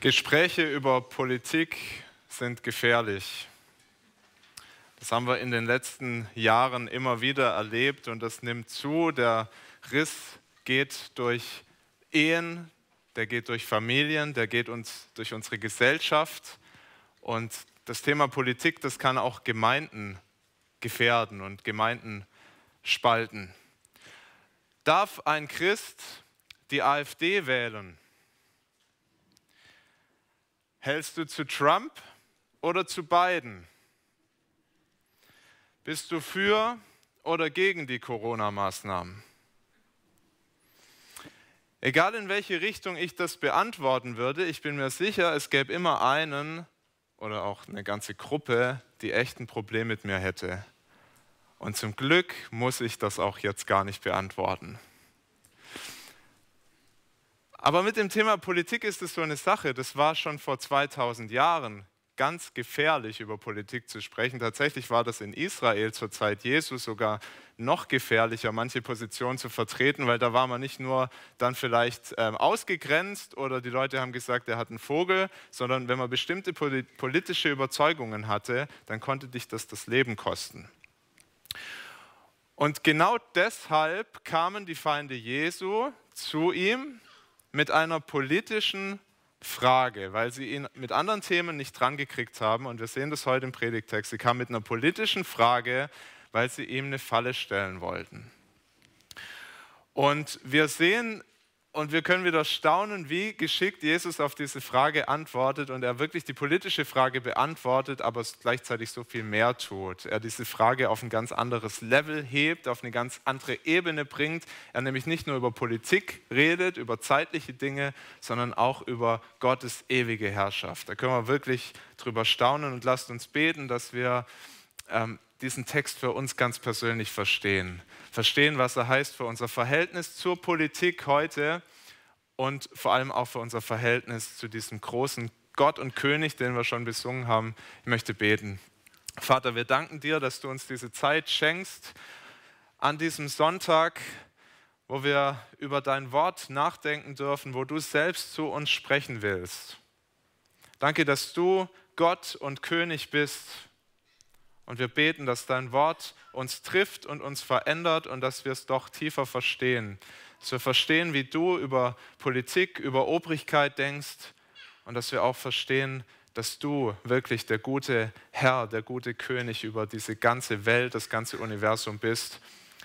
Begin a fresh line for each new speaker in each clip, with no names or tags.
Gespräche über Politik sind gefährlich. Das haben wir in den letzten Jahren immer wieder erlebt und das nimmt zu. Der Riss geht durch Ehen, der geht durch Familien, der geht uns durch unsere Gesellschaft. Und das Thema Politik, das kann auch Gemeinden gefährden und Gemeinden spalten. Darf ein Christ die AfD wählen? Hältst du zu Trump oder zu Biden? Bist du für oder gegen die Corona-Maßnahmen? Egal in welche Richtung ich das beantworten würde, ich bin mir sicher, es gäbe immer einen oder auch eine ganze Gruppe, die echt ein Problem mit mir hätte. Und zum Glück muss ich das auch jetzt gar nicht beantworten. Aber mit dem Thema Politik ist es so eine Sache, das war schon vor 2000 Jahren ganz gefährlich, über Politik zu sprechen. Tatsächlich war das in Israel zur Zeit Jesus sogar noch gefährlicher, manche Positionen zu vertreten, weil da war man nicht nur dann vielleicht ähm, ausgegrenzt oder die Leute haben gesagt, er hat einen Vogel, sondern wenn man bestimmte politische Überzeugungen hatte, dann konnte dich das das Leben kosten. Und genau deshalb kamen die Feinde Jesu zu ihm mit einer politischen Frage, weil sie ihn mit anderen Themen nicht drangekriegt haben. Und wir sehen das heute im Predigtext. Sie kamen mit einer politischen Frage, weil sie ihm eine Falle stellen wollten. Und wir sehen und wir können wieder staunen, wie geschickt Jesus auf diese Frage antwortet und er wirklich die politische Frage beantwortet, aber gleichzeitig so viel mehr tut. Er diese Frage auf ein ganz anderes Level hebt, auf eine ganz andere Ebene bringt. Er nämlich nicht nur über Politik redet, über zeitliche Dinge, sondern auch über Gottes ewige Herrschaft. Da können wir wirklich drüber staunen und lasst uns beten, dass wir ähm, diesen Text für uns ganz persönlich verstehen. Verstehen, was er heißt für unser Verhältnis zur Politik heute und vor allem auch für unser Verhältnis zu diesem großen Gott und König, den wir schon besungen haben. Ich möchte beten. Vater, wir danken dir, dass du uns diese Zeit schenkst an diesem Sonntag, wo wir über dein Wort nachdenken dürfen, wo du selbst zu uns sprechen willst. Danke, dass du Gott und König bist und wir beten, dass dein Wort uns trifft und uns verändert und dass wir es doch tiefer verstehen. Dass wir verstehen, wie du über Politik, über Obrigkeit denkst und dass wir auch verstehen, dass du wirklich der gute Herr, der gute König über diese ganze Welt, das ganze Universum bist.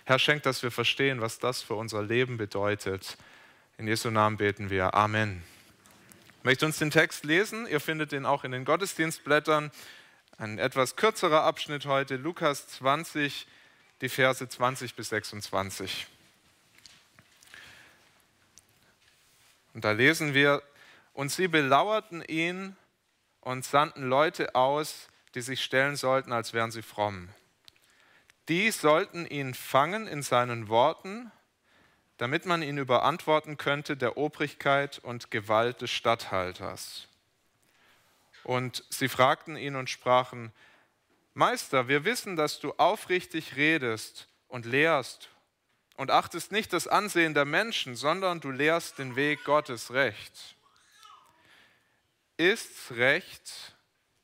Herr, schenk, dass wir verstehen, was das für unser Leben bedeutet. In Jesu Namen beten wir. Amen. Ich möchte uns den Text lesen. Ihr findet ihn auch in den Gottesdienstblättern. Ein etwas kürzerer Abschnitt heute, Lukas 20, die Verse 20 bis 26. Und da lesen wir, und sie belauerten ihn und sandten Leute aus, die sich stellen sollten, als wären sie fromm. Die sollten ihn fangen in seinen Worten, damit man ihn überantworten könnte der Obrigkeit und Gewalt des Statthalters. Und sie fragten ihn und sprachen, Meister, wir wissen, dass du aufrichtig redest und lehrst und achtest nicht das Ansehen der Menschen, sondern du lehrst den Weg Gottes recht. Ist's recht,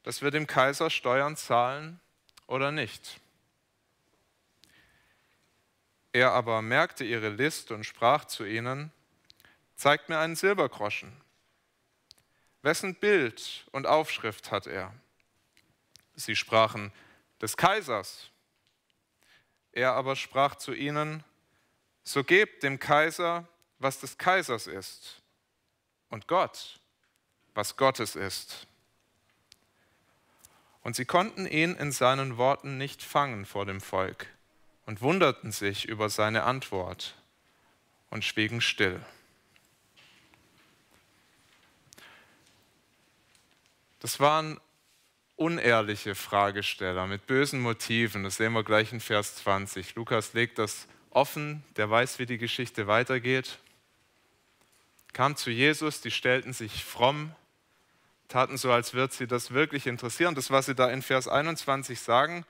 dass wir dem Kaiser Steuern zahlen oder nicht? Er aber merkte ihre List und sprach zu ihnen, zeigt mir einen Silbergroschen. Wessen Bild und Aufschrift hat er? Sie sprachen, des Kaisers. Er aber sprach zu ihnen, so gebt dem Kaiser, was des Kaisers ist, und Gott, was Gottes ist. Und sie konnten ihn in seinen Worten nicht fangen vor dem Volk und wunderten sich über seine Antwort und schwiegen still. Das waren unehrliche Fragesteller mit bösen Motiven. Das sehen wir gleich in Vers 20. Lukas legt das offen, der weiß, wie die Geschichte weitergeht. Kam zu Jesus, die stellten sich fromm, taten so, als würde sie das wirklich interessieren. Das, was sie da in Vers 21 sagen,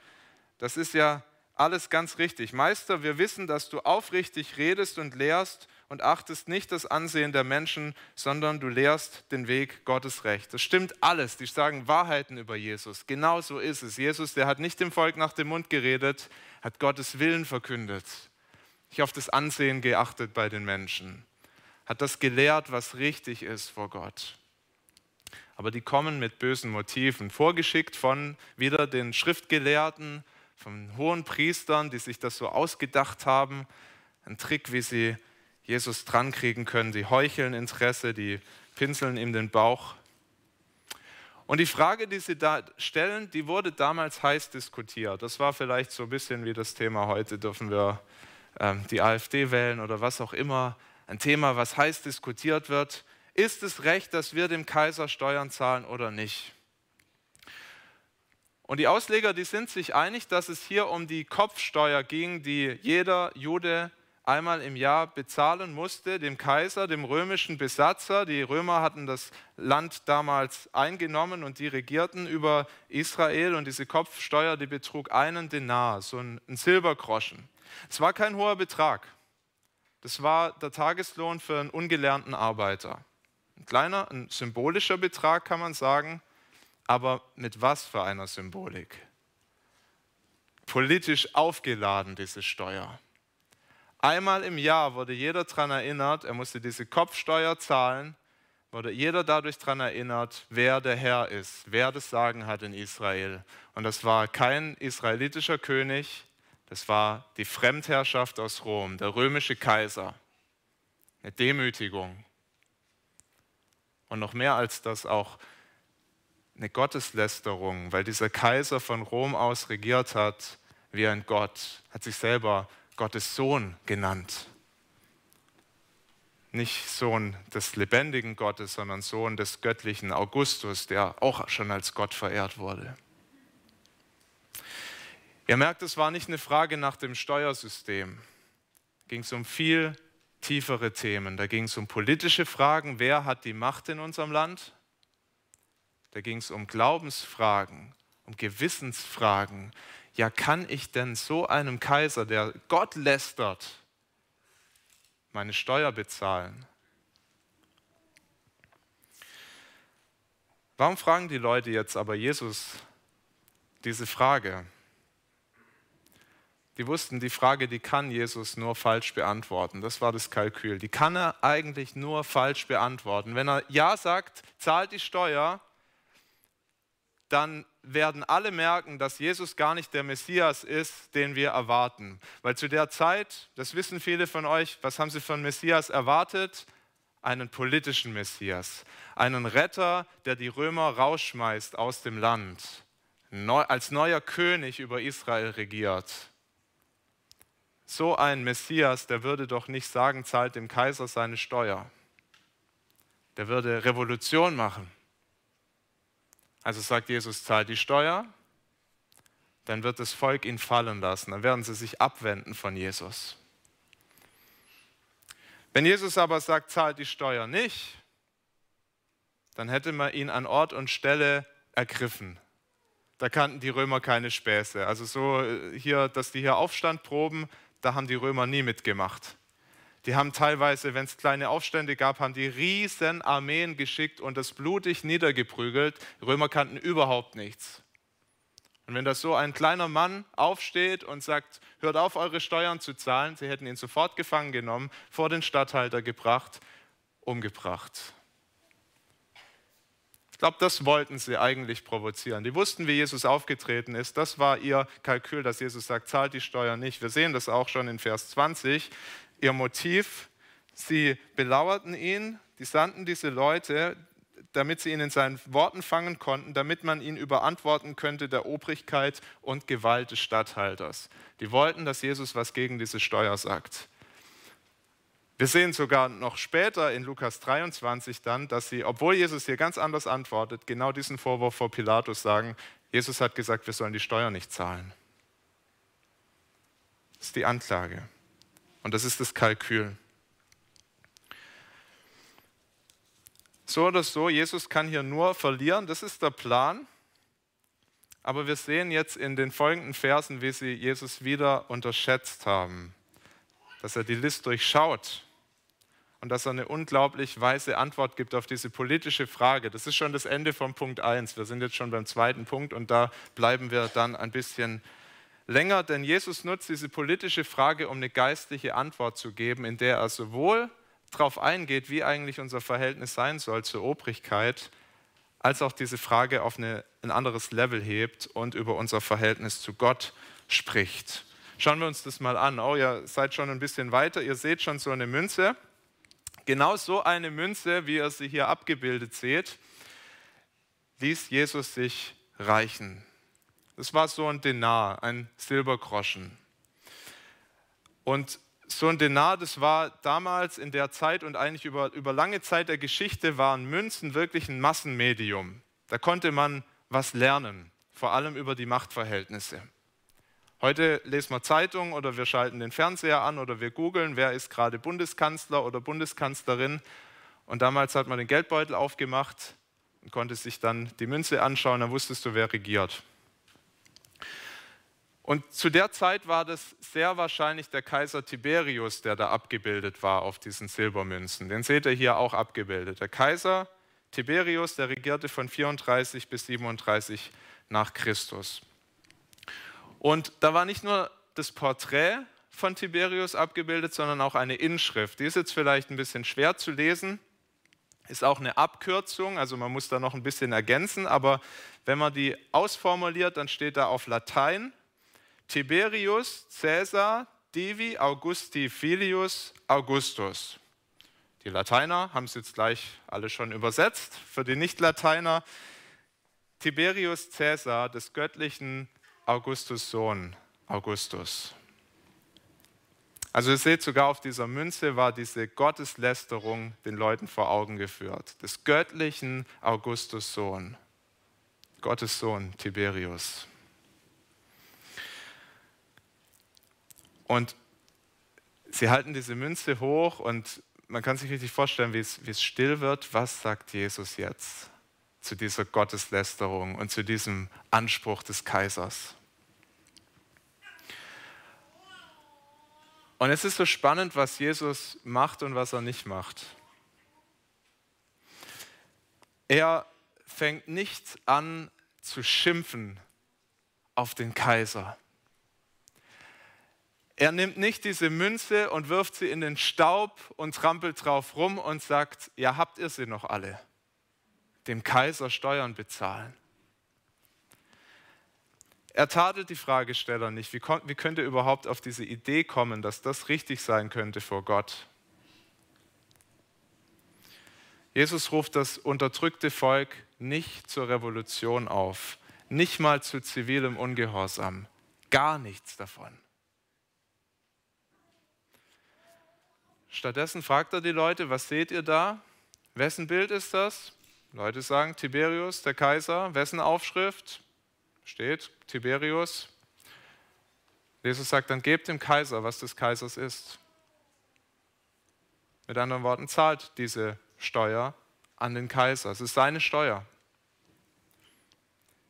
das ist ja alles ganz richtig. Meister, wir wissen, dass du aufrichtig redest und lehrst und achtest nicht das Ansehen der Menschen, sondern du lehrst den Weg Gottes Recht. Das stimmt alles. Die sagen Wahrheiten über Jesus. Genau so ist es. Jesus, der hat nicht dem Volk nach dem Mund geredet, hat Gottes Willen verkündet. Nicht auf das Ansehen geachtet bei den Menschen. Hat das gelehrt, was richtig ist vor Gott. Aber die kommen mit bösen Motiven, vorgeschickt von wieder den Schriftgelehrten, von hohen Priestern, die sich das so ausgedacht haben. Ein Trick, wie sie Jesus drankriegen können. Die heucheln Interesse, die pinseln ihm den Bauch. Und die Frage, die sie da stellen, die wurde damals heiß diskutiert. Das war vielleicht so ein bisschen wie das Thema heute, dürfen wir ähm, die AfD wählen oder was auch immer. Ein Thema, was heiß diskutiert wird. Ist es recht, dass wir dem Kaiser Steuern zahlen oder nicht? Und die Ausleger, die sind sich einig, dass es hier um die Kopfsteuer ging, die jeder Jude einmal im Jahr bezahlen musste, dem Kaiser, dem römischen Besatzer. Die Römer hatten das Land damals eingenommen und die regierten über Israel und diese Kopfsteuer, die betrug einen Denar, so ein, Silbergroschen. Es war kein hoher Betrag. Das war der Tageslohn für einen ungelernten Arbeiter. Ein kleiner, ein symbolischer Betrag kann man sagen, aber mit was für einer Symbolik? Politisch aufgeladen, diese Steuer. Einmal im Jahr wurde jeder daran erinnert, er musste diese Kopfsteuer zahlen, wurde jeder dadurch daran erinnert, wer der Herr ist, wer das Sagen hat in Israel. Und das war kein israelitischer König, das war die Fremdherrschaft aus Rom, der römische Kaiser. Eine Demütigung. Und noch mehr als das auch eine Gotteslästerung, weil dieser Kaiser von Rom aus regiert hat wie ein Gott, hat sich selber Gottes Sohn genannt. Nicht Sohn des lebendigen Gottes, sondern Sohn des göttlichen Augustus, der auch schon als Gott verehrt wurde. Ihr merkt, es war nicht eine Frage nach dem Steuersystem. Ging es um viel tiefere Themen. Da ging es um politische Fragen, wer hat die Macht in unserem Land? Da ging es um Glaubensfragen, um Gewissensfragen, ja kann ich denn so einem Kaiser, der Gott lästert, meine Steuer bezahlen? Warum fragen die Leute jetzt aber Jesus diese Frage? Die wussten, die Frage, die kann Jesus nur falsch beantworten. Das war das Kalkül. Die kann er eigentlich nur falsch beantworten. Wenn er Ja sagt, zahlt die Steuer, dann werden alle merken, dass Jesus gar nicht der Messias ist, den wir erwarten. Weil zu der Zeit, das wissen viele von euch, was haben sie von Messias erwartet? Einen politischen Messias, einen Retter, der die Römer rausschmeißt aus dem Land, als neuer König über Israel regiert. So ein Messias, der würde doch nicht sagen, zahlt dem Kaiser seine Steuer. Der würde Revolution machen also sagt Jesus, zahlt die Steuer, dann wird das Volk ihn fallen lassen, dann werden sie sich abwenden von Jesus. Wenn Jesus aber sagt, zahlt die Steuer nicht, dann hätte man ihn an Ort und Stelle ergriffen. Da kannten die Römer keine Späße. Also so äh, hier, dass die hier Aufstand proben, da haben die Römer nie mitgemacht. Die haben teilweise, wenn es kleine Aufstände gab, haben die riesen Armeen geschickt und das blutig niedergeprügelt. Die Römer kannten überhaupt nichts. Und wenn da so ein kleiner Mann aufsteht und sagt, hört auf, eure Steuern zu zahlen, sie hätten ihn sofort gefangen genommen, vor den Statthalter gebracht, umgebracht. Ich glaube, das wollten sie eigentlich provozieren. Die wussten, wie Jesus aufgetreten ist. Das war ihr Kalkül, dass Jesus sagt, zahlt die Steuer nicht. Wir sehen das auch schon in Vers 20 ihr Motiv. Sie belauerten ihn, die sandten diese Leute, damit sie ihn in seinen Worten fangen konnten, damit man ihn überantworten könnte der Obrigkeit und Gewalt des Statthalters. Die wollten, dass Jesus was gegen diese Steuer sagt. Wir sehen sogar noch später in Lukas 23 dann, dass sie, obwohl Jesus hier ganz anders antwortet, genau diesen Vorwurf vor Pilatus sagen, Jesus hat gesagt, wir sollen die Steuer nicht zahlen. Das ist die Anklage. Und das ist das Kalkül. So oder so, Jesus kann hier nur verlieren, das ist der Plan. Aber wir sehen jetzt in den folgenden Versen, wie sie Jesus wieder unterschätzt haben, dass er die List durchschaut. und dass er eine unglaublich weise Antwort gibt auf diese politische Frage. Das ist schon das Ende von Punkt 1. Wir sind jetzt schon beim zweiten Punkt und da bleiben wir dann ein bisschen länger, denn Jesus nutzt diese politische Frage, um eine geistliche Antwort zu geben, in der er sowohl darauf eingeht, wie eigentlich unser Verhältnis sein soll zur Obrigkeit, als auch diese Frage auf eine, ein anderes Level hebt und über unser Verhältnis zu Gott spricht. Schauen wir uns das mal an. Oh, ihr seid schon ein bisschen weiter. Ihr seht schon so eine Münze. Genau so eine Münze, wie ihr sie hier abgebildet seht, ließ Jesus sich reichen. Das war so ein Denar, ein Silbergroschen. Und so ein Denar, das war damals in der Zeit und eigentlich über, über lange Zeit der Geschichte waren Münzen wirklich ein Massenmedium. Da konnte man was lernen, vor allem über die Machtverhältnisse. Heute lesen wir Zeitung oder wir schalten den Fernseher an oder wir googeln, wer ist gerade Bundeskanzler oder Bundeskanzlerin. Und damals hat man den Geldbeutel aufgemacht und konnte sich dann die Münze anschauen, dann wusstest du, wer regiert. Und zu der Zeit war das sehr wahrscheinlich der Kaiser Tiberius, der da abgebildet war auf diesen Silbermünzen. Den seht ihr hier auch abgebildet. Der Kaiser Tiberius, der regierte von 34 bis 37 nach Christus. Und da war nicht nur das Porträt von Tiberius abgebildet, sondern auch eine Inschrift. Die ist jetzt vielleicht ein bisschen schwer zu lesen, ist auch eine Abkürzung, also man muss da noch ein bisschen ergänzen, aber wenn man die ausformuliert, dann steht da auf Latein Tiberius Caesar Divi Augusti Filius Augustus. Die Lateiner haben es jetzt gleich alle schon übersetzt. Für die Nicht-Lateiner Tiberius Caesar des göttlichen Augustus Sohn Augustus. Also ihr seht, sogar auf dieser Münze war diese Gotteslästerung den Leuten vor Augen geführt. Des göttlichen Augustus Sohn. Gottes Sohn Tiberius. Und sie halten diese Münze hoch und man kann sich richtig vorstellen, wie es, wie es still wird. Was sagt Jesus jetzt zu dieser Gotteslästerung und zu diesem Anspruch des Kaisers? Und es ist so spannend, was Jesus macht und was er nicht macht. Er fängt nicht an zu schimpfen auf den Kaiser. Er nimmt nicht diese Münze und wirft sie in den Staub und trampelt drauf rum und sagt, ja, habt ihr sie noch alle? Dem Kaiser Steuern bezahlen. Er tadelt die Fragesteller nicht. Wie, wie könnte er überhaupt auf diese Idee kommen, dass das richtig sein könnte vor Gott? Jesus ruft das unterdrückte Volk nicht zur Revolution auf, nicht mal zu zivilem Ungehorsam, gar nichts davon. Stattdessen fragt er die Leute, was seht ihr da? Wessen Bild ist das? Leute sagen Tiberius, der Kaiser. Wessen Aufschrift? Steht Tiberius. Jesus sagt, dann gebt dem Kaiser, was des Kaisers ist. Mit anderen Worten, zahlt diese Steuer an den Kaiser. Es ist seine Steuer.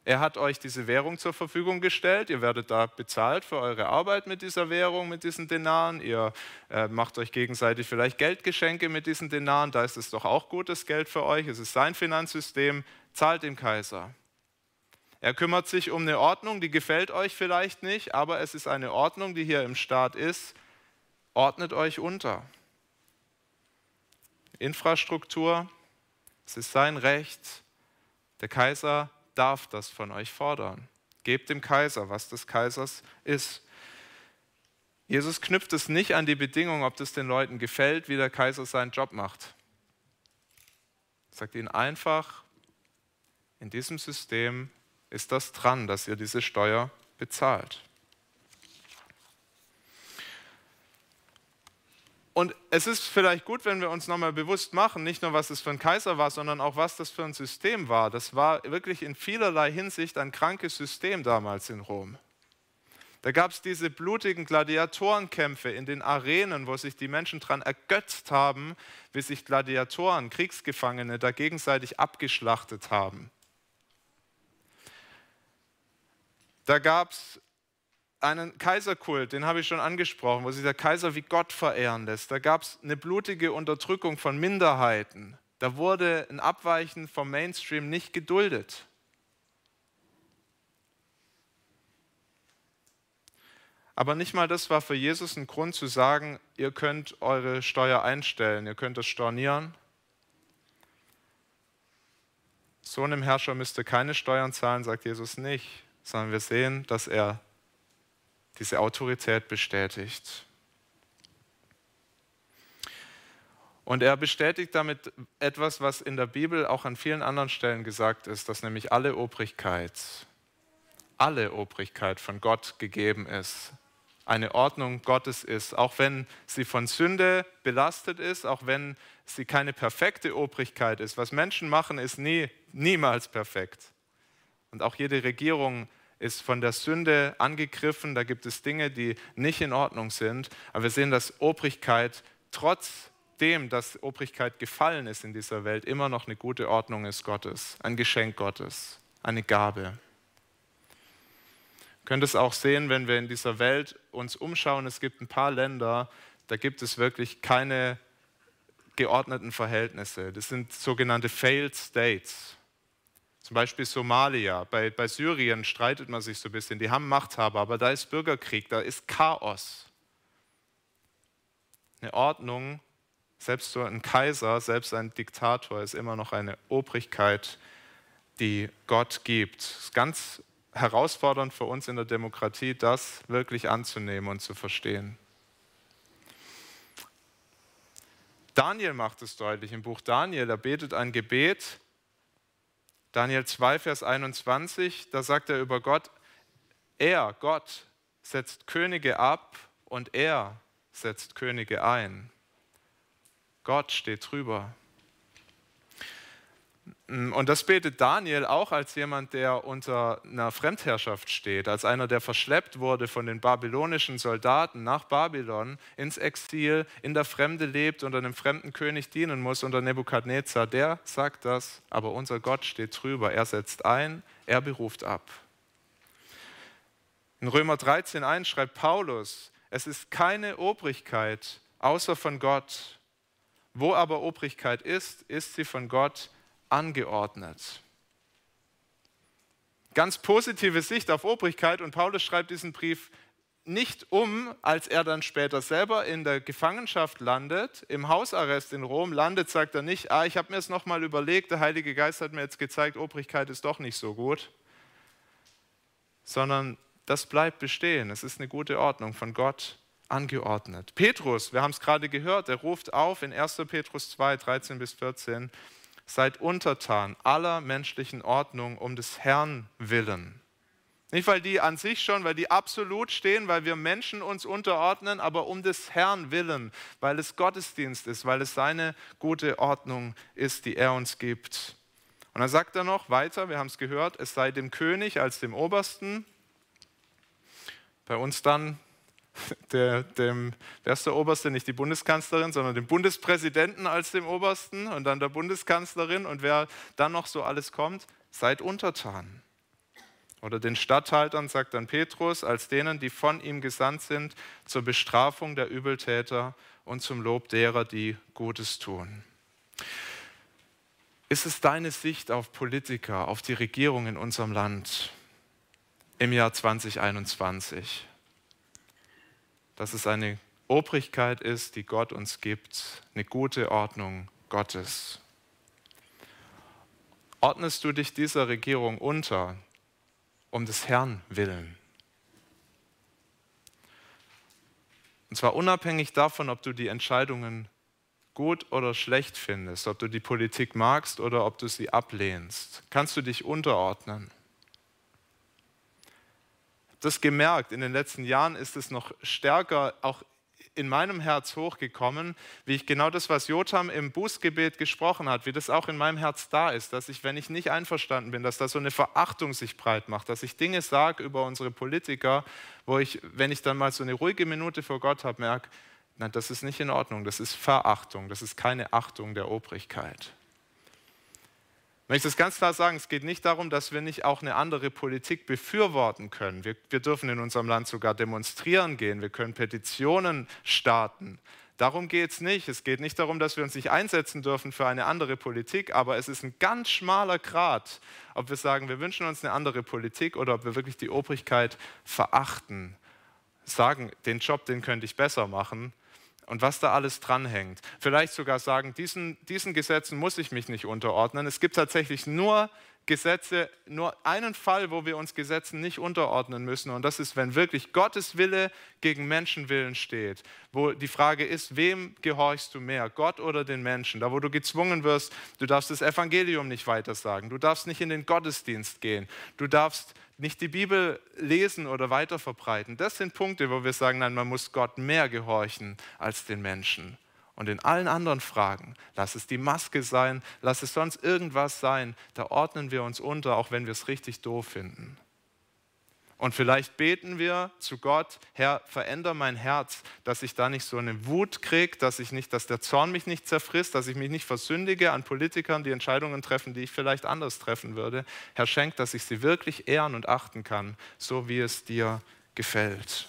Er hat euch diese Währung zur Verfügung gestellt. Ihr werdet da bezahlt für eure Arbeit mit dieser Währung, mit diesen Denaren. Ihr äh, macht euch gegenseitig vielleicht Geldgeschenke mit diesen Denaren. Da ist es doch auch gutes Geld für euch. Es ist sein Finanzsystem. Zahlt dem Kaiser. Er kümmert sich um eine Ordnung, die gefällt euch vielleicht nicht, aber es ist eine Ordnung, die hier im Staat ist. Ordnet euch unter. Infrastruktur, es ist sein Recht. Der Kaiser darf das von euch fordern. Gebt dem Kaiser, was des Kaisers ist. Jesus knüpft es nicht an die Bedingung, ob das den Leuten gefällt, wie der Kaiser seinen Job macht. Er sagt ihnen einfach, in diesem System ist das dran, dass ihr diese Steuer bezahlt. Und es ist vielleicht gut, wenn wir uns nochmal bewusst machen, nicht nur was es für ein Kaiser war, sondern auch was das für ein System war. Das war wirklich in vielerlei Hinsicht ein krankes System damals in Rom. Da gab es diese blutigen Gladiatorenkämpfe in den Arenen, wo sich die Menschen daran ergötzt haben, wie sich Gladiatoren, Kriegsgefangene da gegenseitig abgeschlachtet haben. Da gab es einen Kaiserkult, den habe ich schon angesprochen, wo sich der Kaiser wie Gott verehren lässt. Da gab es eine blutige Unterdrückung von Minderheiten. Da wurde ein Abweichen vom Mainstream nicht geduldet. Aber nicht mal das war für Jesus ein Grund zu sagen, ihr könnt eure Steuer einstellen, ihr könnt das stornieren. So einem Herrscher müsst ihr keine Steuern zahlen, sagt Jesus nicht, sondern wir sehen, dass er diese Autorität bestätigt. Und er bestätigt damit etwas, was in der Bibel auch an vielen anderen Stellen gesagt ist, dass nämlich alle Obrigkeit, alle Obrigkeit von Gott gegeben ist, eine Ordnung Gottes ist, auch wenn sie von Sünde belastet ist, auch wenn sie keine perfekte Obrigkeit ist. Was Menschen machen, ist nie, niemals perfekt. Und auch jede Regierung ist von der Sünde angegriffen. Da gibt es Dinge, die nicht in Ordnung sind. Aber wir sehen, dass Obrigkeit trotzdem, dass Obrigkeit gefallen ist in dieser Welt, immer noch eine gute Ordnung ist Gottes, ein Geschenk Gottes, eine Gabe. Ihr könnt es auch sehen, wenn wir in dieser Welt uns umschauen. Es gibt ein paar Länder, da gibt es wirklich keine geordneten Verhältnisse. Das sind sogenannte Failed States. Zum Beispiel Somalia. Bei, bei Syrien streitet man sich so ein bisschen. Die haben Machthaber, aber da ist Bürgerkrieg, da ist Chaos. Eine Ordnung, selbst so ein Kaiser, selbst ein Diktator ist immer noch eine Obrigkeit, die Gott gibt. Es ist ganz herausfordernd für uns in der Demokratie, das wirklich anzunehmen und zu verstehen. Daniel macht es deutlich im Buch Daniel. Er betet ein Gebet, Daniel 2, Vers 21, da sagt er über Gott, er, Gott, setzt Könige ab und er setzt Könige ein. Gott steht drüber. Und das betet Daniel auch als jemand, der unter einer Fremdherrschaft steht, als einer, der verschleppt wurde von den babylonischen Soldaten nach Babylon ins Exil, in der Fremde lebt, unter einem fremden König dienen muss, unter Nebukadnezar. Der sagt das, aber unser Gott steht drüber. Er setzt ein, er beruft ab. In Römer 13.1 schreibt Paulus, es ist keine Obrigkeit außer von Gott. Wo aber Obrigkeit ist, ist sie von Gott angeordnet. Ganz positive Sicht auf Obrigkeit und Paulus schreibt diesen Brief nicht um, als er dann später selber in der Gefangenschaft landet, im Hausarrest in Rom landet, sagt er nicht, ah, ich habe mir es nochmal überlegt, der Heilige Geist hat mir jetzt gezeigt, Obrigkeit ist doch nicht so gut, sondern das bleibt bestehen. Es ist eine gute Ordnung von Gott angeordnet. Petrus, wir haben es gerade gehört, er ruft auf in 1. Petrus 2, 13 bis 14, seid untertan aller menschlichen Ordnung um des Herrn willen. Nicht, weil die an sich schon, weil die absolut stehen, weil wir Menschen uns unterordnen, aber um des Herrn willen, weil es Gottesdienst ist, weil es seine gute Ordnung ist, die er uns gibt. Und dann sagt er noch weiter, wir haben es gehört, es sei dem König als dem Obersten, bei uns dann der, dem, wer ist der Oberste, nicht die Bundeskanzlerin, sondern dem Bundespräsidenten als dem Obersten und dann der Bundeskanzlerin und wer dann noch so alles kommt, seid untertan. Oder den Statthaltern sagt dann Petrus, als denen, die von ihm gesandt sind, zur Bestrafung der Übeltäter und zum Lob derer, die Gutes tun. Ist es deine Sicht auf Politiker, auf die Regierung in unserem Land im Jahr 2021? Dass es eine Obrigkeit ist, die Gott uns gibt, eine gute Ordnung Gottes. Ordnest du dich dieser Regierung unter, um des Herrn willen? Und zwar unabhängig davon, ob du die Entscheidungen gut oder schlecht findest, ob du die Politik magst oder ob du sie ablehnst, kannst du dich unterordnen das gemerkt. In den letzten Jahren ist es noch stärker auch in meinem Herz hochgekommen, wie ich genau das, was Jotam im Bußgebet gesprochen hat, wie das auch in meinem Herz da ist, dass ich, wenn ich nicht einverstanden bin, dass da so eine Verachtung sich breit macht, dass ich Dinge sage über unsere Politiker, wo ich, wenn ich dann mal so eine ruhige Minute vor Gott habe, merke, nein, das ist nicht in Ordnung, das ist Verachtung, das ist keine Achtung der Obrigkeit. Ich möchte es ganz klar sagen, es geht nicht darum, dass wir nicht auch eine andere Politik befürworten können. Wir, wir dürfen in unserem Land sogar demonstrieren gehen, wir können Petitionen starten. Darum geht es nicht. Es geht nicht darum, dass wir uns nicht einsetzen dürfen für eine andere Politik, aber es ist ein ganz schmaler Grad, ob wir sagen, wir wünschen uns eine andere Politik oder ob wir wirklich die Obrigkeit verachten, sagen, den Job, den könnte ich besser machen und was da alles dranhängt. Vielleicht sogar sagen, diesen, diesen Gesetzen muss ich mich nicht unterordnen. Es gibt tatsächlich nur Gesetze, nur einen Fall, wo wir uns Gesetzen nicht unterordnen müssen. Und das ist, wenn wirklich Gottes Wille gegen Menschenwillen steht. Wo die Frage ist, wem gehorchst du mehr, Gott oder den Menschen? Da, wo du gezwungen wirst, du darfst das Evangelium nicht weitersagen, du darfst nicht in den Gottesdienst gehen, du darfst nicht die Bibel lesen oder weiterverbreiten. Das sind Punkte, wo wir sagen, nein, man muss Gott mehr gehorchen als den Menschen. Und in allen anderen Fragen, lass es die Maske sein, lass es sonst irgendwas sein, da ordnen wir uns unter, auch wenn wir es richtig doof finden. Und vielleicht beten wir zu Gott, Herr, veränder mein Herz, dass ich da nicht so eine Wut kriege, dass ich nicht, dass der Zorn mich nicht zerfrisst, dass ich mich nicht versündige an Politikern, die Entscheidungen treffen, die ich vielleicht anders treffen würde. Herr, schenk, dass ich sie wirklich ehren und achten kann, so wie es dir gefällt.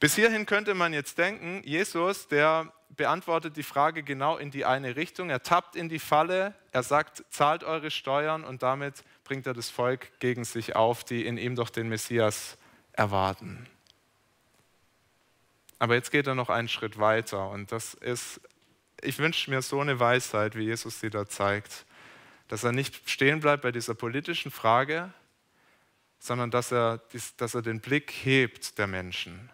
Bis hierhin könnte man jetzt denken, Jesus, der beantwortet die Frage genau in die eine Richtung. Er tappt in die Falle, er sagt, zahlt eure Steuern und damit bringt er das Volk gegen sich auf, die in ihm doch den Messias erwarten. Aber jetzt geht er noch einen Schritt weiter und das ist, ich wünsche mir so eine Weisheit, wie Jesus sie da zeigt, dass er nicht stehen bleibt bei dieser politischen Frage, sondern dass er, dass er den Blick hebt der Menschen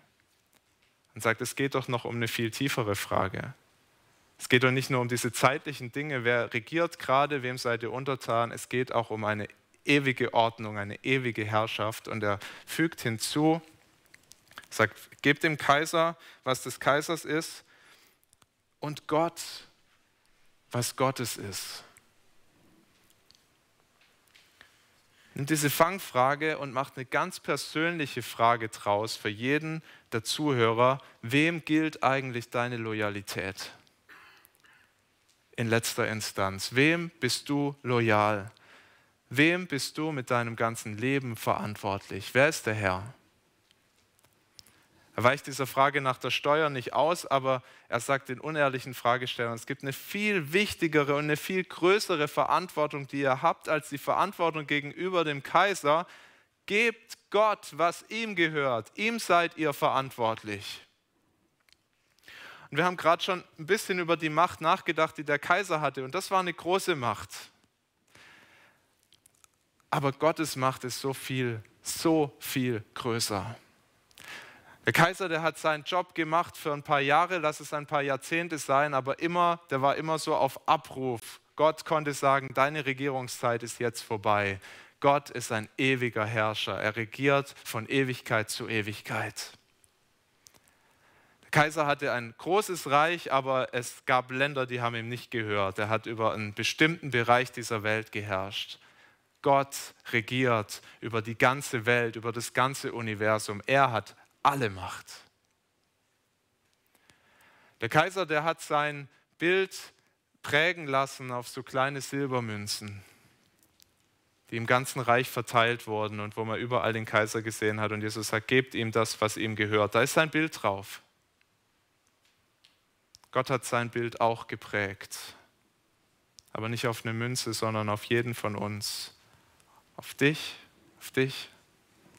und sagt, es geht doch noch um eine viel tiefere Frage. Es geht doch nicht nur um diese zeitlichen Dinge, wer regiert gerade, wem seid ihr untertan, es geht auch um eine ewige Ordnung, eine ewige Herrschaft. Und er fügt hinzu, sagt, gebt dem Kaiser, was des Kaisers ist, und Gott, was Gottes ist. Nimmt diese Fangfrage und macht eine ganz persönliche Frage draus für jeden der Zuhörer. Wem gilt eigentlich deine Loyalität? In letzter Instanz. Wem bist du loyal? Wem bist du mit deinem ganzen Leben verantwortlich? Wer ist der Herr? Er weicht dieser Frage nach der Steuer nicht aus, aber er sagt den unehrlichen Fragestellern, es gibt eine viel wichtigere und eine viel größere Verantwortung, die ihr habt, als die Verantwortung gegenüber dem Kaiser. Gebt Gott, was ihm gehört. Ihm seid ihr verantwortlich. Und wir haben gerade schon ein bisschen über die Macht nachgedacht, die der Kaiser hatte. Und das war eine große Macht. Aber Gottes Macht ist so viel, so viel größer. Der Kaiser, der hat seinen Job gemacht für ein paar Jahre, lass es ein paar Jahrzehnte sein, aber immer, der war immer so auf Abruf. Gott konnte sagen, deine Regierungszeit ist jetzt vorbei. Gott ist ein ewiger Herrscher. Er regiert von Ewigkeit zu Ewigkeit. Der Kaiser hatte ein großes Reich, aber es gab Länder, die haben ihm nicht gehört. Er hat über einen bestimmten Bereich dieser Welt geherrscht. Gott regiert über die ganze Welt, über das ganze Universum. Er hat alle Macht. Der Kaiser, der hat sein Bild prägen lassen auf so kleine Silbermünzen, die im ganzen Reich verteilt wurden und wo man überall den Kaiser gesehen hat. Und Jesus sagt, gebt ihm das, was ihm gehört. Da ist sein Bild drauf. Gott hat sein Bild auch geprägt. Aber nicht auf eine Münze, sondern auf jeden von uns. Auf dich, auf dich,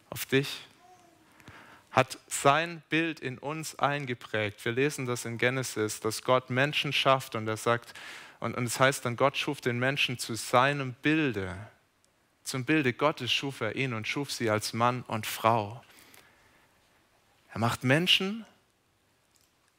auf dich hat sein Bild in uns eingeprägt. Wir lesen das in Genesis, dass Gott Menschen schafft und er sagt, und, und es heißt dann, Gott schuf den Menschen zu seinem Bilde. Zum Bilde Gottes schuf er ihn und schuf sie als Mann und Frau. Er macht Menschen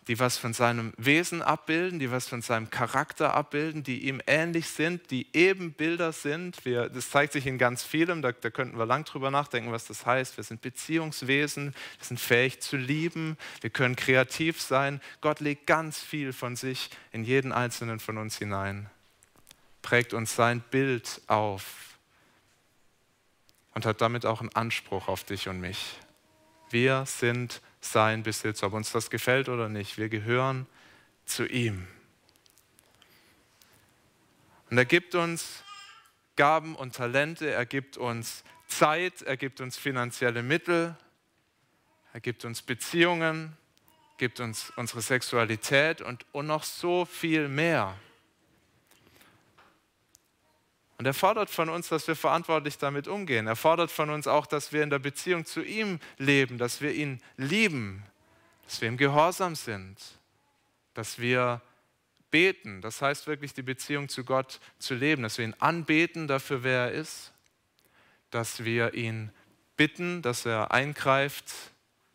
die was von seinem Wesen abbilden, die was von seinem Charakter abbilden, die ihm ähnlich sind, die Ebenbilder sind. Wir, das zeigt sich in ganz vielem, da, da könnten wir lang drüber nachdenken, was das heißt. Wir sind Beziehungswesen, wir sind fähig zu lieben, wir können kreativ sein. Gott legt ganz viel von sich in jeden einzelnen von uns hinein, prägt uns sein Bild auf und hat damit auch einen Anspruch auf dich und mich. Wir sind sein Besitz, ob uns das gefällt oder nicht. Wir gehören zu ihm. Und er gibt uns Gaben und Talente, er gibt uns Zeit, er gibt uns finanzielle Mittel, er gibt uns Beziehungen, gibt uns unsere Sexualität und, und noch so viel mehr. Und er fordert von uns, dass wir verantwortlich damit umgehen. Er fordert von uns auch, dass wir in der Beziehung zu ihm leben, dass wir ihn lieben, dass wir ihm gehorsam sind, dass wir beten. Das heißt wirklich, die Beziehung zu Gott zu leben, dass wir ihn anbeten dafür, wer er ist, dass wir ihn bitten, dass er eingreift,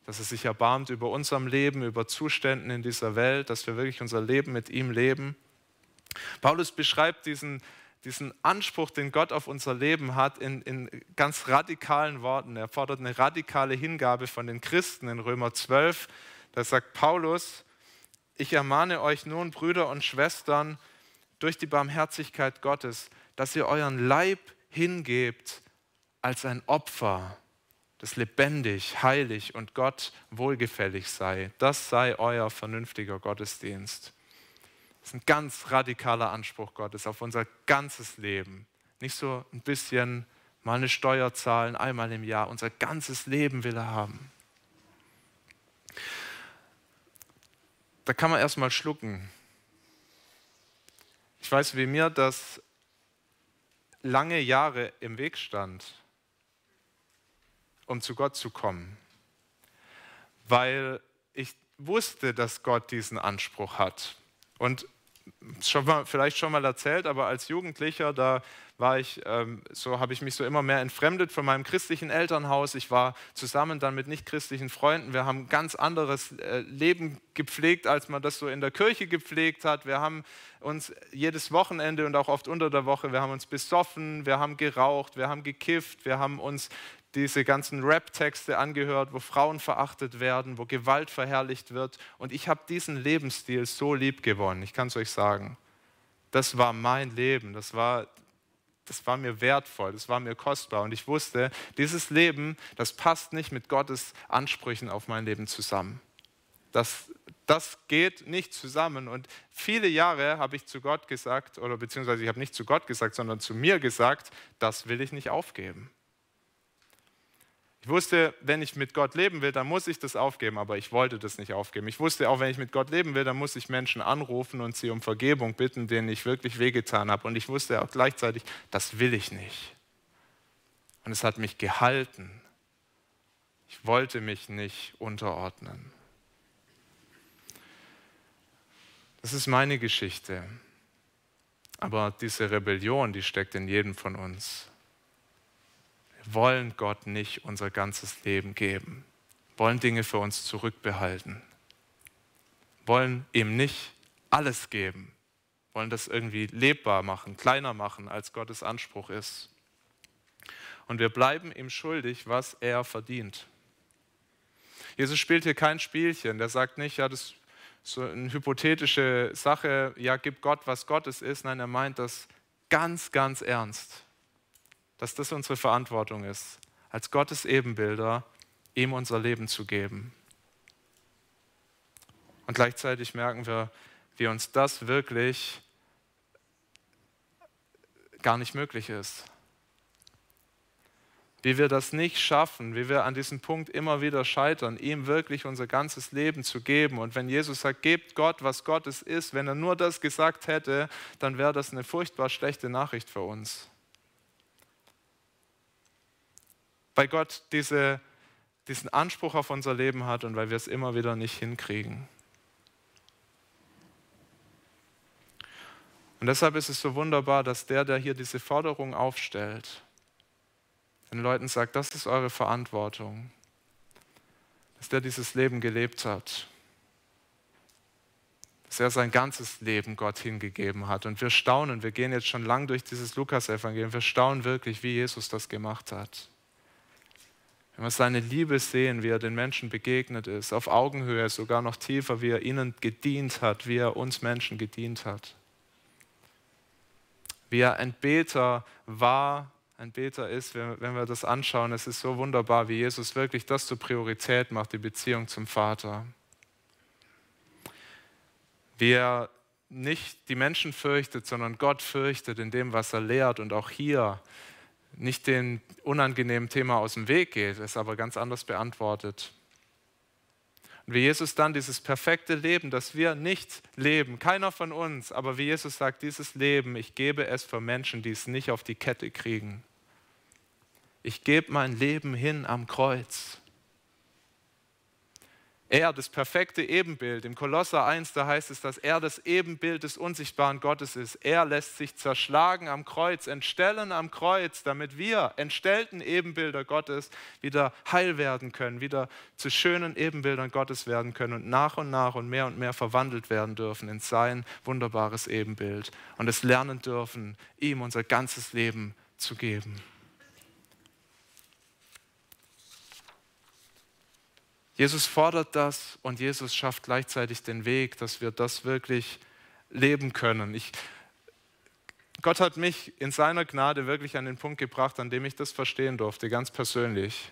dass er sich erbarmt über unserem Leben, über Zuständen in dieser Welt, dass wir wirklich unser Leben mit ihm leben. Paulus beschreibt diesen diesen Anspruch, den Gott auf unser Leben hat, in, in ganz radikalen Worten. Er fordert eine radikale Hingabe von den Christen in Römer 12. Da sagt Paulus, ich ermahne euch nun, Brüder und Schwestern, durch die Barmherzigkeit Gottes, dass ihr euren Leib hingebt als ein Opfer, das lebendig, heilig und Gott wohlgefällig sei. Das sei euer vernünftiger Gottesdienst. Das ist ein ganz radikaler Anspruch Gottes auf unser ganzes Leben. Nicht so ein bisschen mal eine Steuer zahlen, einmal im Jahr. Unser ganzes Leben will er haben. Da kann man erstmal schlucken. Ich weiß, wie mir das lange Jahre im Weg stand, um zu Gott zu kommen. Weil ich wusste, dass Gott diesen Anspruch hat. Und schon mal, vielleicht schon mal erzählt, aber als Jugendlicher, da war ich, ähm, so habe ich mich so immer mehr entfremdet von meinem christlichen Elternhaus. Ich war zusammen dann mit nichtchristlichen Freunden. Wir haben ein ganz anderes äh, Leben gepflegt, als man das so in der Kirche gepflegt hat. Wir haben uns jedes Wochenende und auch oft unter der Woche, wir haben uns besoffen, wir haben geraucht, wir haben gekifft, wir haben uns diese ganzen Rap-Texte angehört, wo Frauen verachtet werden, wo Gewalt verherrlicht wird. Und ich habe diesen Lebensstil so lieb gewonnen. Ich kann es euch sagen. Das war mein Leben. Das war, das war mir wertvoll. Das war mir kostbar. Und ich wusste, dieses Leben, das passt nicht mit Gottes Ansprüchen auf mein Leben zusammen. Das, das geht nicht zusammen. Und viele Jahre habe ich zu Gott gesagt, oder beziehungsweise ich habe nicht zu Gott gesagt, sondern zu mir gesagt, das will ich nicht aufgeben. Ich wusste, wenn ich mit Gott leben will, dann muss ich das aufgeben, aber ich wollte das nicht aufgeben. Ich wusste auch, wenn ich mit Gott leben will, dann muss ich Menschen anrufen und sie um Vergebung bitten, denen ich wirklich wehgetan habe. Und ich wusste auch gleichzeitig, das will ich nicht. Und es hat mich gehalten. Ich wollte mich nicht unterordnen. Das ist meine Geschichte. Aber diese Rebellion, die steckt in jedem von uns wollen Gott nicht unser ganzes Leben geben, wollen Dinge für uns zurückbehalten, wollen ihm nicht alles geben, wollen das irgendwie lebbar machen, kleiner machen, als Gottes Anspruch ist. Und wir bleiben ihm schuldig, was er verdient. Jesus spielt hier kein Spielchen. Der sagt nicht, ja, das ist so eine hypothetische Sache, ja, gib Gott, was Gottes ist. Nein, er meint das ganz, ganz ernst dass das unsere Verantwortung ist, als Gottes Ebenbilder ihm unser Leben zu geben. Und gleichzeitig merken wir, wie uns das wirklich gar nicht möglich ist. Wie wir das nicht schaffen, wie wir an diesem Punkt immer wieder scheitern, ihm wirklich unser ganzes Leben zu geben. Und wenn Jesus sagt, gebt Gott, was Gottes ist, wenn er nur das gesagt hätte, dann wäre das eine furchtbar schlechte Nachricht für uns. Weil Gott diese, diesen Anspruch auf unser Leben hat und weil wir es immer wieder nicht hinkriegen. Und deshalb ist es so wunderbar, dass der, der hier diese Forderung aufstellt, den Leuten sagt, das ist eure Verantwortung, dass der dieses Leben gelebt hat, dass er sein ganzes Leben Gott hingegeben hat. Und wir staunen, wir gehen jetzt schon lang durch dieses Lukas-Evangelium, wir staunen wirklich, wie Jesus das gemacht hat. Wenn wir seine Liebe sehen, wie er den Menschen begegnet ist, auf Augenhöhe, sogar noch tiefer, wie er ihnen gedient hat, wie er uns Menschen gedient hat. Wie er ein Beter war, ein Beter ist, wenn wir das anschauen, es ist so wunderbar, wie Jesus wirklich das zur Priorität macht, die Beziehung zum Vater. Wie er nicht die Menschen fürchtet, sondern Gott fürchtet in dem, was er lehrt und auch hier nicht den unangenehmen Thema aus dem Weg geht, es aber ganz anders beantwortet. Und wie Jesus dann dieses perfekte Leben, das wir nicht leben, keiner von uns, aber wie Jesus sagt, dieses Leben, ich gebe es für Menschen, die es nicht auf die Kette kriegen. Ich gebe mein Leben hin am Kreuz. Er, das perfekte Ebenbild. Im Kolosser 1, da heißt es, dass er das Ebenbild des unsichtbaren Gottes ist. Er lässt sich zerschlagen am Kreuz, entstellen am Kreuz, damit wir, entstellten Ebenbilder Gottes, wieder heil werden können, wieder zu schönen Ebenbildern Gottes werden können und nach und nach und mehr und mehr verwandelt werden dürfen in sein wunderbares Ebenbild und es lernen dürfen, ihm unser ganzes Leben zu geben. Jesus fordert das und Jesus schafft gleichzeitig den Weg, dass wir das wirklich leben können. Ich, Gott hat mich in seiner Gnade wirklich an den Punkt gebracht, an dem ich das verstehen durfte, ganz persönlich.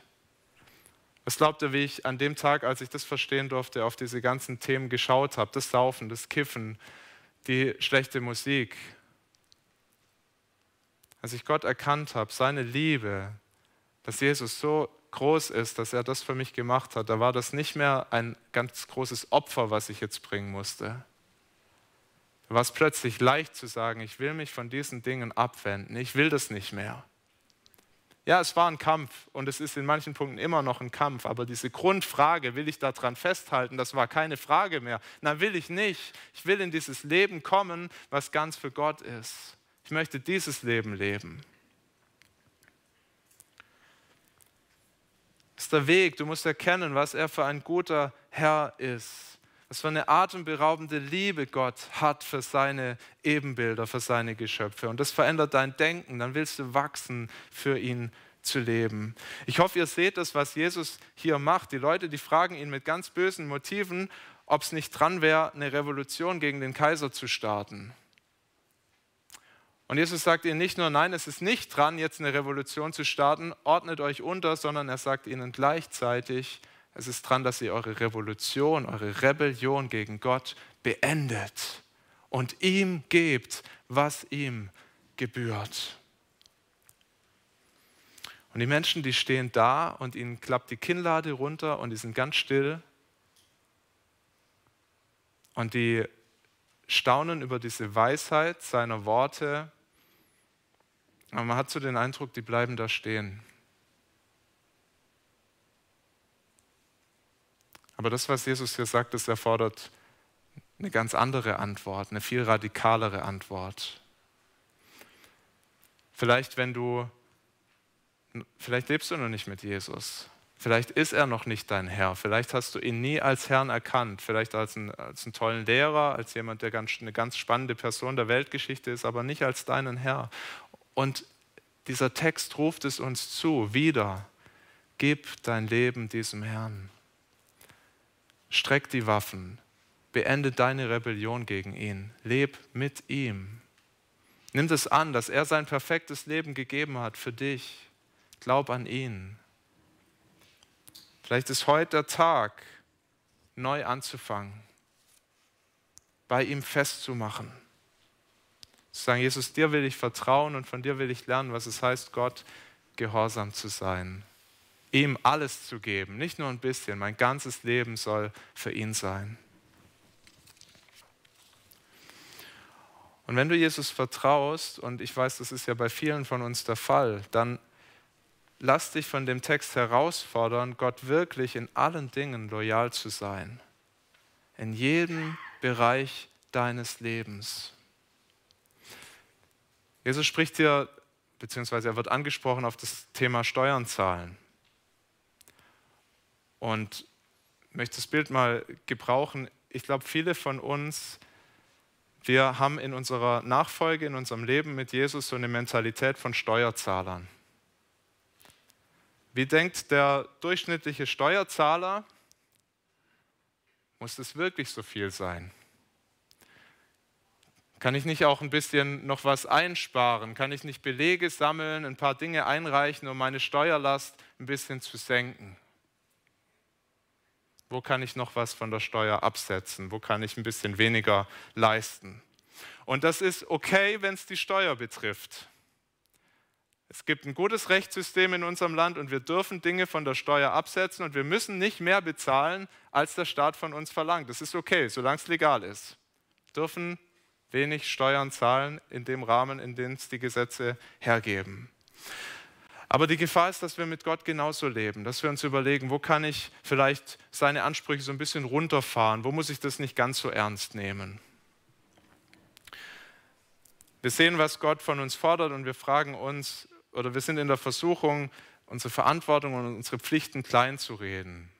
Was glaubt ihr, wie ich an dem Tag, als ich das verstehen durfte, auf diese ganzen Themen geschaut habe? Das Saufen, das Kiffen, die schlechte Musik. Als ich Gott erkannt habe, seine Liebe, dass Jesus so groß ist, dass er das für mich gemacht hat, da war das nicht mehr ein ganz großes Opfer, was ich jetzt bringen musste. Da war es plötzlich leicht zu sagen, ich will mich von diesen Dingen abwenden, ich will das nicht mehr. Ja, es war ein Kampf und es ist in manchen Punkten immer noch ein Kampf, aber diese Grundfrage, will ich daran festhalten, das war keine Frage mehr. Nein, will ich nicht. Ich will in dieses Leben kommen, was ganz für Gott ist. Ich möchte dieses Leben leben. Ist der Weg. Du musst erkennen, was er für ein guter Herr ist. Was für eine atemberaubende Liebe Gott hat für seine Ebenbilder, für seine Geschöpfe. Und das verändert dein Denken. Dann willst du wachsen, für ihn zu leben. Ich hoffe, ihr seht das, was Jesus hier macht. Die Leute, die fragen ihn mit ganz bösen Motiven, ob es nicht dran wäre, eine Revolution gegen den Kaiser zu starten. Und Jesus sagt ihnen nicht nur, nein, es ist nicht dran, jetzt eine Revolution zu starten, ordnet euch unter, sondern er sagt ihnen gleichzeitig, es ist dran, dass ihr eure Revolution, eure Rebellion gegen Gott beendet und ihm gebt, was ihm gebührt. Und die Menschen, die stehen da und ihnen klappt die Kinnlade runter und die sind ganz still und die staunen über diese Weisheit seiner Worte aber man hat so den Eindruck, die bleiben da stehen. Aber das, was Jesus hier sagt, das erfordert eine ganz andere Antwort, eine viel radikalere Antwort. Vielleicht, wenn du, vielleicht lebst du noch nicht mit Jesus. Vielleicht ist er noch nicht dein Herr. Vielleicht hast du ihn nie als Herrn erkannt. Vielleicht als, ein, als einen tollen Lehrer, als jemand, der ganz, eine ganz spannende Person der Weltgeschichte ist, aber nicht als deinen Herr. Und dieser Text ruft es uns zu, wieder, gib dein Leben diesem Herrn. Streck die Waffen, beende deine Rebellion gegen ihn, leb mit ihm. Nimm es an, dass er sein perfektes Leben gegeben hat für dich. Glaub an ihn. Vielleicht ist heute der Tag, neu anzufangen, bei ihm festzumachen. Zu sagen, Jesus, dir will ich vertrauen und von dir will ich lernen, was es heißt, Gott gehorsam zu sein. Ihm alles zu geben, nicht nur ein bisschen, mein ganzes Leben soll für ihn sein. Und wenn du Jesus vertraust, und ich weiß, das ist ja bei vielen von uns der Fall, dann lass dich von dem Text herausfordern, Gott wirklich in allen Dingen loyal zu sein. In jedem Bereich deines Lebens. Jesus spricht hier, beziehungsweise er wird angesprochen auf das Thema Steuern zahlen. Und ich möchte das Bild mal gebrauchen. Ich glaube, viele von uns, wir haben in unserer Nachfolge, in unserem Leben mit Jesus so eine Mentalität von Steuerzahlern. Wie denkt der durchschnittliche Steuerzahler? Muss es wirklich so viel sein? Kann ich nicht auch ein bisschen noch was einsparen? Kann ich nicht Belege sammeln, ein paar Dinge einreichen, um meine Steuerlast ein bisschen zu senken? Wo kann ich noch was von der Steuer absetzen? Wo kann ich ein bisschen weniger leisten? Und das ist okay, wenn es die Steuer betrifft. Es gibt ein gutes Rechtssystem in unserem Land und wir dürfen Dinge von der Steuer absetzen und wir müssen nicht mehr bezahlen, als der Staat von uns verlangt. Das ist okay, solange es legal ist. Dürfen wenig Steuern zahlen in dem Rahmen, in dem es die Gesetze hergeben. Aber die Gefahr ist, dass wir mit Gott genauso leben, dass wir uns überlegen, wo kann ich vielleicht seine Ansprüche so ein bisschen runterfahren, wo muss ich das nicht ganz so ernst nehmen. Wir sehen, was Gott von uns fordert und wir fragen uns, oder wir sind in der Versuchung, unsere Verantwortung und unsere Pflichten klein zu reden,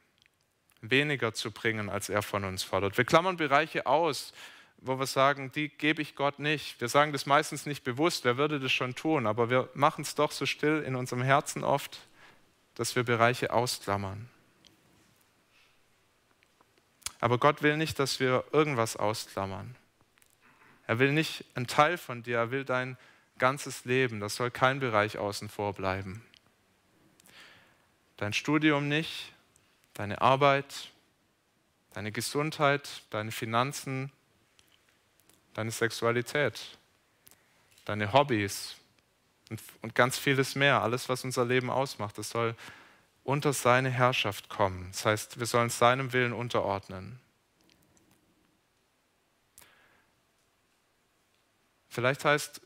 weniger zu bringen, als er von uns fordert. Wir klammern Bereiche aus, wo wir sagen, die gebe ich Gott nicht. Wir sagen das meistens nicht bewusst, wer würde das schon tun, aber wir machen es doch so still in unserem Herzen oft, dass wir Bereiche ausklammern. Aber Gott will nicht, dass wir irgendwas ausklammern. Er will nicht einen Teil von dir, er will dein ganzes Leben. Das soll kein Bereich außen vor bleiben. Dein Studium nicht, deine Arbeit, deine Gesundheit, deine Finanzen, deine Sexualität, deine Hobbys und, und ganz vieles mehr. Alles, was unser Leben ausmacht, das soll unter seine Herrschaft kommen. Das heißt, wir sollen seinem Willen unterordnen. Vielleicht heißt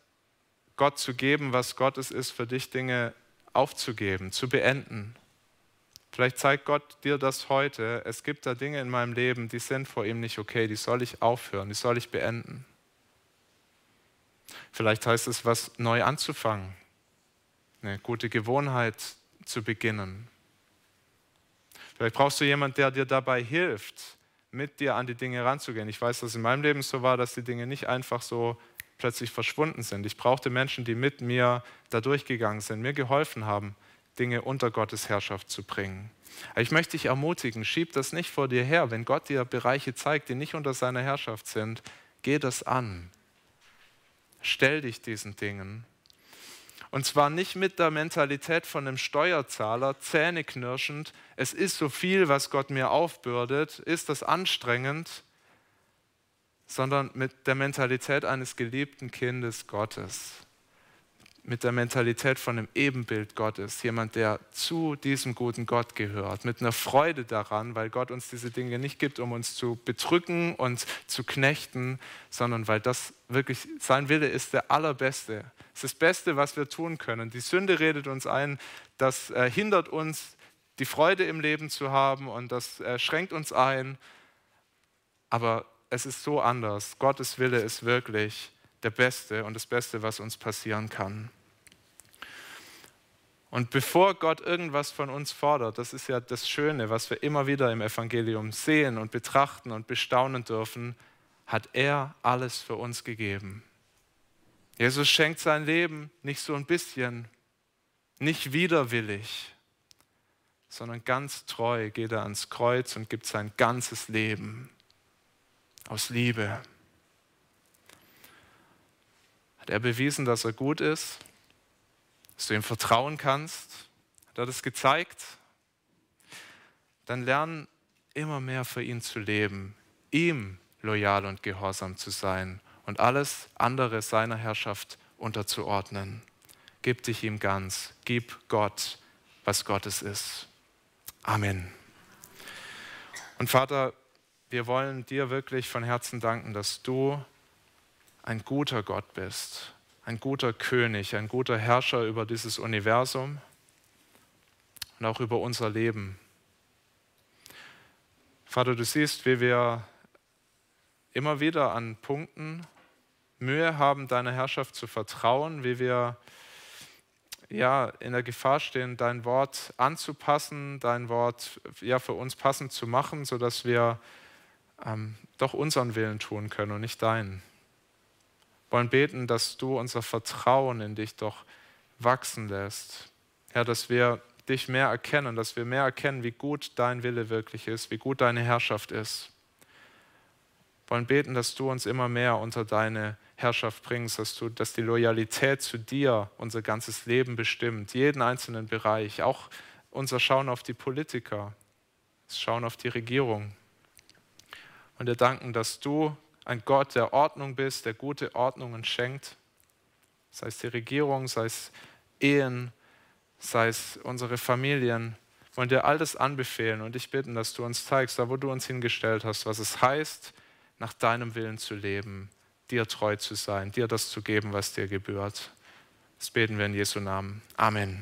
Gott zu geben, was Gottes ist, für dich Dinge aufzugeben, zu beenden. Vielleicht zeigt Gott dir das heute. Es gibt da Dinge in meinem Leben, die sind vor ihm nicht okay, die soll ich aufhören, die soll ich beenden. Vielleicht heißt es, was neu anzufangen, eine gute Gewohnheit zu beginnen. Vielleicht brauchst du jemanden, der dir dabei hilft, mit dir an die Dinge ranzugehen. Ich weiß, dass in meinem Leben so war, dass die Dinge nicht einfach so plötzlich verschwunden sind. Ich brauchte Menschen, die mit mir da durchgegangen sind, mir geholfen haben, Dinge unter Gottes Herrschaft zu bringen. ich möchte dich ermutigen, schieb das nicht vor dir her. Wenn Gott dir Bereiche zeigt, die nicht unter seiner Herrschaft sind, geh das an. Stell dich diesen Dingen. Und zwar nicht mit der Mentalität von einem Steuerzahler, zähneknirschend, es ist so viel, was Gott mir aufbürdet, ist das anstrengend, sondern mit der Mentalität eines geliebten Kindes Gottes mit der Mentalität von einem Ebenbild Gottes, jemand, der zu diesem guten Gott gehört, mit einer Freude daran, weil Gott uns diese Dinge nicht gibt, um uns zu bedrücken und zu knechten, sondern weil das wirklich sein Wille ist der allerbeste. Es ist das Beste, was wir tun können. Die Sünde redet uns ein, das äh, hindert uns, die Freude im Leben zu haben und das äh, schränkt uns ein. Aber es ist so anders. Gottes Wille ist wirklich der Beste und das Beste, was uns passieren kann. Und bevor Gott irgendwas von uns fordert, das ist ja das Schöne, was wir immer wieder im Evangelium sehen und betrachten und bestaunen dürfen, hat er alles für uns gegeben. Jesus schenkt sein Leben nicht so ein bisschen, nicht widerwillig, sondern ganz treu geht er ans Kreuz und gibt sein ganzes Leben aus Liebe hat er bewiesen, dass er gut ist, dass du ihm vertrauen kannst? Hat er das gezeigt? Dann lern immer mehr für ihn zu leben, ihm loyal und gehorsam zu sein und alles andere seiner Herrschaft unterzuordnen. Gib dich ihm ganz, gib Gott, was Gottes ist. Amen. Und Vater, wir wollen dir wirklich von Herzen danken, dass du ein guter Gott bist, ein guter König, ein guter Herrscher über dieses Universum und auch über unser Leben. Vater, du siehst, wie wir immer wieder an Punkten Mühe haben, deiner Herrschaft zu vertrauen, wie wir ja, in der Gefahr stehen, dein Wort anzupassen, dein Wort ja, für uns passend zu machen, sodass wir ähm, doch unseren Willen tun können und nicht deinen wollen beten, dass du unser Vertrauen in dich doch wachsen lässt. Herr, dass wir dich mehr erkennen, dass wir mehr erkennen, wie gut dein Wille wirklich ist, wie gut deine Herrschaft ist. wollen beten, dass du uns immer mehr unter deine Herrschaft bringst, dass, du, dass die Loyalität zu dir unser ganzes Leben bestimmt, jeden einzelnen Bereich, auch unser Schauen auf die Politiker, das Schauen auf die Regierung. Und wir danken, dass du ein Gott der Ordnung bist, der gute Ordnungen schenkt. Sei es die Regierung, sei es Ehen, sei es unsere Familien. Wollen dir all das anbefehlen und dich bitten, dass du uns zeigst, da wo du uns hingestellt hast, was es heißt, nach deinem Willen zu leben, dir treu zu sein, dir das zu geben, was dir gebührt. Das beten wir in Jesu Namen. Amen.